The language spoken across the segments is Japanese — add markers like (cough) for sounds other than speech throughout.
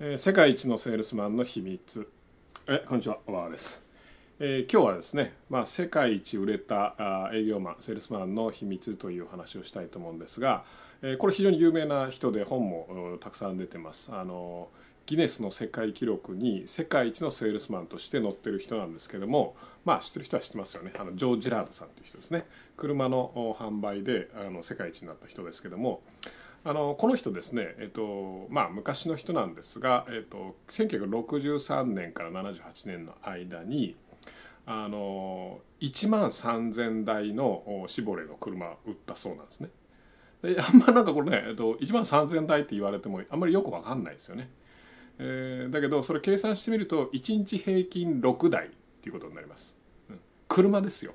えー世界一のセールスマンの秘密。えこんにちは。小川です、えー今日はですね、まあ、世界一売れたあ営業マンセールスマンの秘密という話をしたいと思うんですが、えーこれ非常に有名な人で本もたくさん出てます。あのギネスの世界記録に世界一のセールスマンとして載ってる人なんですけどもまあ知ってる人は知ってますよね。あのジョー・ジラードさんという人ですね。車の販売であの世界一になった人ですけどもあのこの人ですね、えっとまあ、昔の人なんですが、えっと、1963年から78年の間にあの1万3000台のシボレーの車を売ったそうなんですね。であんまなんかこれね、えっと、1万3000台って言われてもあんまりよく分かんないですよね。えーだけどそれ計算してみると1日平均6台っていうことになります。うん車ですよ。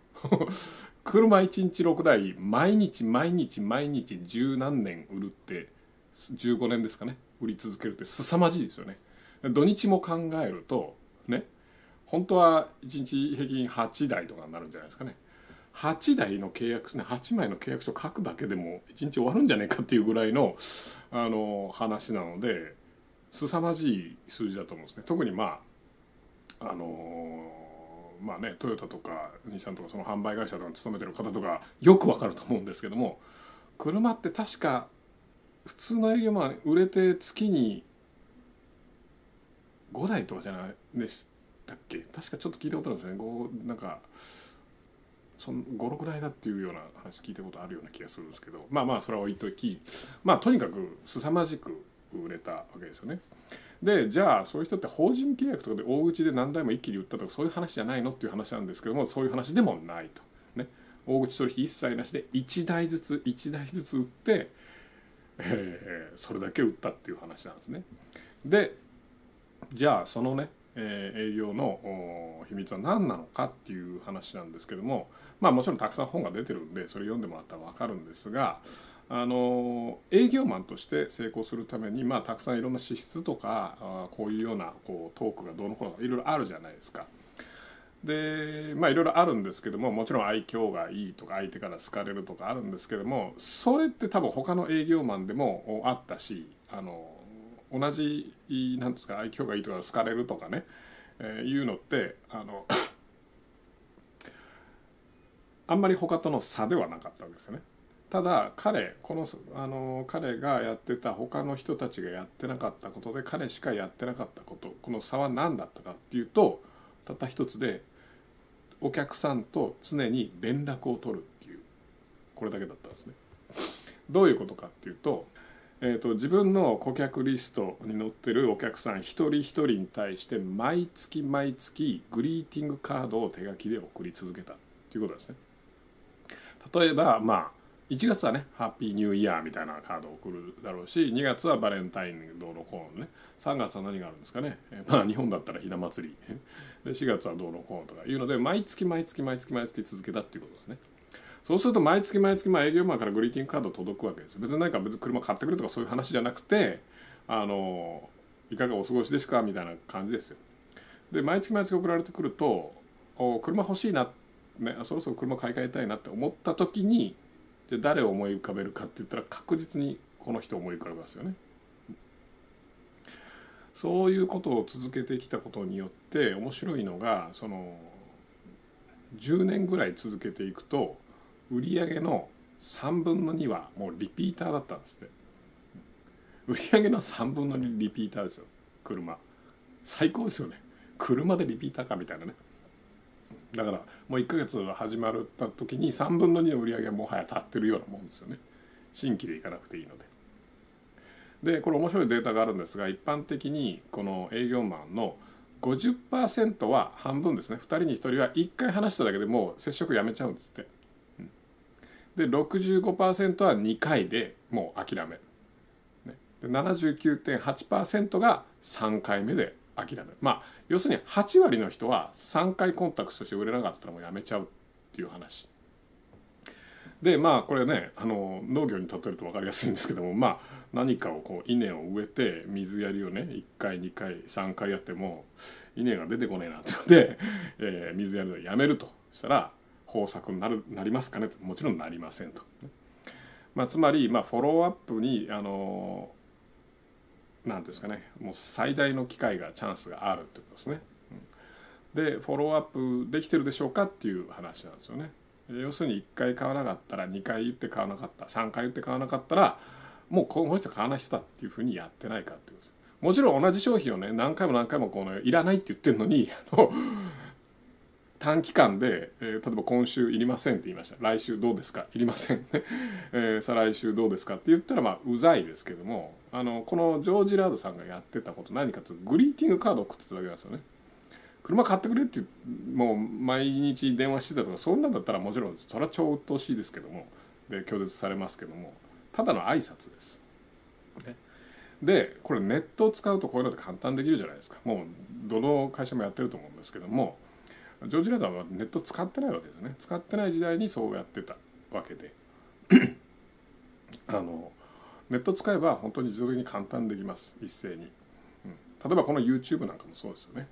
車1日6台毎日毎日毎日十何年売るって15年ですかね。売り続けるって凄まじいですよね。土日も考えるとね本当は1日平均8台とかになるんじゃないですかね。8台の契約書ね8枚の契約書書くだけでも1日終わるんじゃないかっていうぐらいのあの話なので凄まじい数字だと思うんですね。特にまああのまあねトヨタとか日産とかその販売会社とか勤めてる方とかよくわかると思うんですけども車って確か普通の営業マン売れて月に5台とかじゃないでしたっけ？確かちょっと聞いたことあるんですよね。5なんか56台だっていうような話聞いたことあるような気がするんですけど。まあまあそれは置いとき。まあとにかく凄まじく売れたわけですよね。でじゃあそういう人って法人契約とかで大口で何台も一気に売ったとかそういう話じゃないのっていう話なんですけどもそういう話でもないと。ね、大口取引一切なしで1台ずつ1台ずつ売って、えーそれだけ売ったっていう話なんですね。でじゃあそのね、えー営業の秘密は何なのかっていう話なんですけどもまあもちろんたくさん本が出てるんでそれ読んでもらったら分かるんですがあの営業マンとして成功するために、まあ、たくさんいろんな資質とかあこういうようなこうトークがどうのこうのかいろいろあるじゃないですか。でまあいろいろあるんですけどももちろん愛嬌がいいとか相手から好かれるとかあるんですけどもそれって多分他の営業マンでもあったしあの同じなんですか愛嬌がいいとか好かれるとかね、えーいうのってあの (coughs) あんまり他との差ではなかったわけですよね。ただ彼このあの彼がやってた他の人たちがやってなかったことで彼しかやってなかったことこの差は何だったかっていうとたった一つでお客さんと常に連絡を取るっていうこれだけだったんですね。どういうことかっていうと,、えー、と自分の顧客リストに載ってるお客さん一人一人に対して毎月毎月グリーティングカードを手書きで送り続けたっていうことですね。例えばまあ1月はねハッピーニューイヤーみたいなカードを送るだろうし2月はバレンタインどうのこうのね。3月は何があるんですかね、えまあ日本だったらひな祭り。で4月はどうのこうのとかいうので毎月毎月毎月毎月続けたっていうことですね。そうすると毎月毎月まあ営業マンからグリーティングカード届くわけです別に何か別に車買ってくれとかそういう話じゃなくてあのいかがお過ごしですかみたいな感じですよ。で毎月毎月送られてくるとお車欲しいな、ね、そろそろ車買い替えたいなって思った時にで誰を思い浮かべるかって言ったら確実にこの人を思い浮かべますよね。そういうことを続けてきたことによって面白いのがその10年ぐらい続けていくと売上の3分の2はもうリピーターだったんですって。売上の3分の2リピーターですよ。車。最高ですよね。車でリピーターかみたいなね。だからもう1ヶ月始まった時に3分の2の売り上げはもはや立ってるようなもんですよね新規でいかなくていいので。でこれ面白いデータがあるんですが一般的にこの営業マンの50%は半分ですね2人に1人は1回話しただけでもう接触やめちゃうんですって。うんで65%は2回でもう諦める。ね、で79.8%が3回目で諦める。まあ要するに8割の人は3回コンタクトして売れなかったらもうやめちゃうっていう話。でまあこれねあの農業に例えると分かりやすいんですけどもまあ何かをこう稲を植えて水やりをね1回2回3回やっても稲が出てこねえなってので、えー水やりをやめるとしたら豊作になるなりますかねもちろんなりませんと。まあ、つまり、まあ、フォローアップにあの何ですかねもう最大の機会がチャンスがあるってことですね。でフォローアップできてるでしょうかっていう話なんですよね。要するに1回買わなかったら2回言って買わなかった3回言って買わなかったらもうこの人買わない人だっていうふうにやってないかっていうことです。もちろん同じ商品をね何回も何回もこのいらないって言ってるのにあの短期間で、えー、例えば今週いりませんって言いました来週どうですか？いりません、えー、再来週どうですかって言ったらまあうざいですけどもあのこのジョージ・ラードさんがやってたこと何かというとグリーティングカードを送ってただけなんですよね。車買ってくれってもう毎日電話してたとかそんなんだったらもちろんそれは超鬱陶しいですけども。で拒絶されますけども。ただの挨拶です。ね、でこれネットを使うとこういうのって簡単できるじゃないですか。もうどの会社もやってると思うんですけども。ジョージ・ラダーはネット使ってないわけですよね。使ってない時代にそうやってたわけで。(clears throat) あのネット使えば本当に自動的に簡単できます。一斉に、うん、例えばこの YouTube なんかもそうですよね。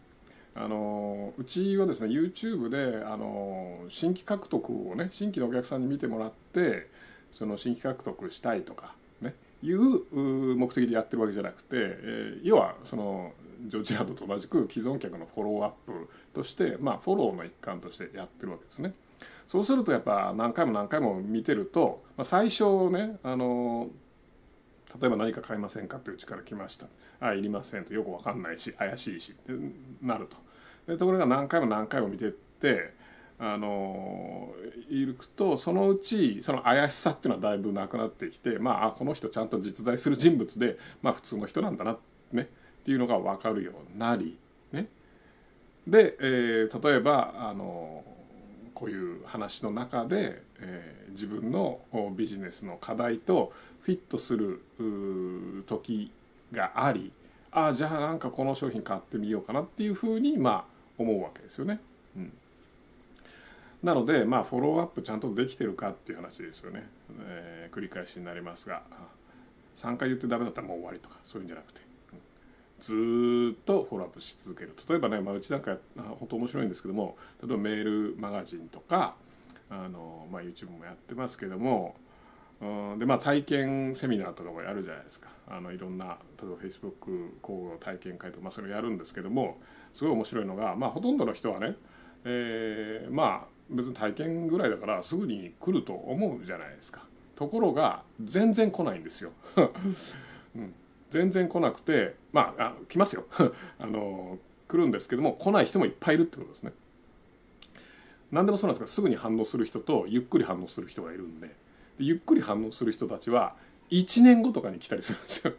あのうちはですね YouTube であの新規獲得をね新規のお客さんに見てもらってその新規獲得したいとかねいう目的でやってるわけじゃなくて、えー、要はそのジョージランドと同じく既存客のフォローアップとして、まあ、フォローの一環としてやってるわけですね。そうするとやっぱ何回も何回も見てると、まあ、最初ねあの例えば何か買いませんかってうちから来ました。あいりませんと。よく分かんないし怪しいし。なると。でところが何回も何回も見てってあのいるとそのうちその怪しさっていうのはだいぶなくなってきてまあこの人ちゃんと実在する人物でまあ普通の人なんだなね。っていうのが分かるようになりね。で、えー、例えばあのこういう話の中で、えー、自分のビジネスの課題とフィットする時がありああじゃあなんかこの商品買ってみようかなっていうふうにまあ思うわけですよね。うん、なのでまあフォローアップちゃんとできてるかっていう話ですよね。えー、繰り返しになりますが3回言ってダメだったらもう終わりとかそういうんじゃなくて。ずっとフォローアップし続ける例えばね、まあ、うちなんか本当面白いんですけども例えばメールマガジンとかあの、まあ、YouTube もやってますけどもうん。でまあ体験セミナーとかもやるじゃないですか。あのいろんな例えば Facebook 交互体験会とか、まあ、それをやるんですけどもすごい面白いのが、まあ、ほとんどの人はね、えー、まあ別に体験ぐらいだからすぐに来ると思うじゃないですか。ところが全然来ないんですよ、(laughs) うん、全然来なくてまああ来ますよ。(laughs) あの来るんですけども来ない人もいっぱいいるってことですね。何でもそうなんですがすぐに反応する人とゆっくり反応する人がいるんでゆっくり反応する人たちは1年後とかに来たりするんですよ。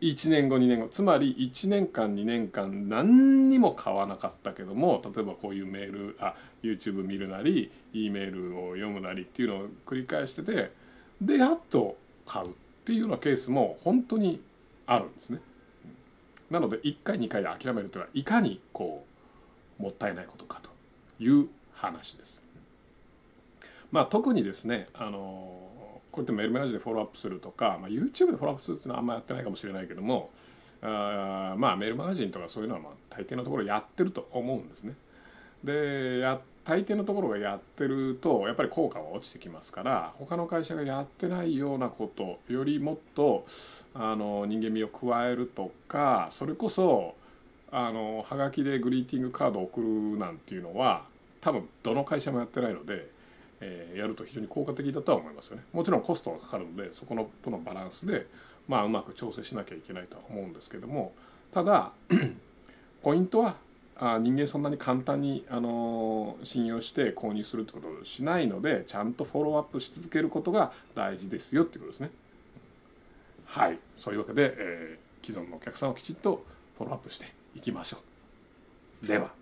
1年後2年後つまり1年間2年間何にも買わなかったけども例えばこういうメールあ YouTube 見るなり E メールを読むなりっていうのを繰り返しててでやっと買うっていうようなケースも本当にあるんですね。なので1回2回で諦めるというのはいかにこうもったいないことかという話です。まあ、特にですねあのこうやってメールマガジンでフォローアップするとか、まあ、YouTube でフォローアップするっていうのはあんまやってないかもしれないけどもあまあメールマガジンとかそういうのはまあ大抵のところやってると思うんですね。でや大抵のところがやってるとやっぱり効果は落ちてきますから他の会社がやってないようなことよりもっとあの人間味を加えるとかそれこそあのはがきでグリーティングカードを送るなんていうのは多分どの会社もやってないのでえ、やると非常に効果的だとは思いますよねもちろんコストがかかるのでそこのとのバランスで、まあ、うまく調整しなきゃいけないとは思うんですけどもただ (clears throat) ポイントはあ人間そんなに簡単に、あの、信用して購入するってことをしないのでちゃんとフォローアップし続けることが大事ですよっていうことですね。はいそういうわけで、えー、既存のお客さんをきちっとフォローアップしていきましょう。では。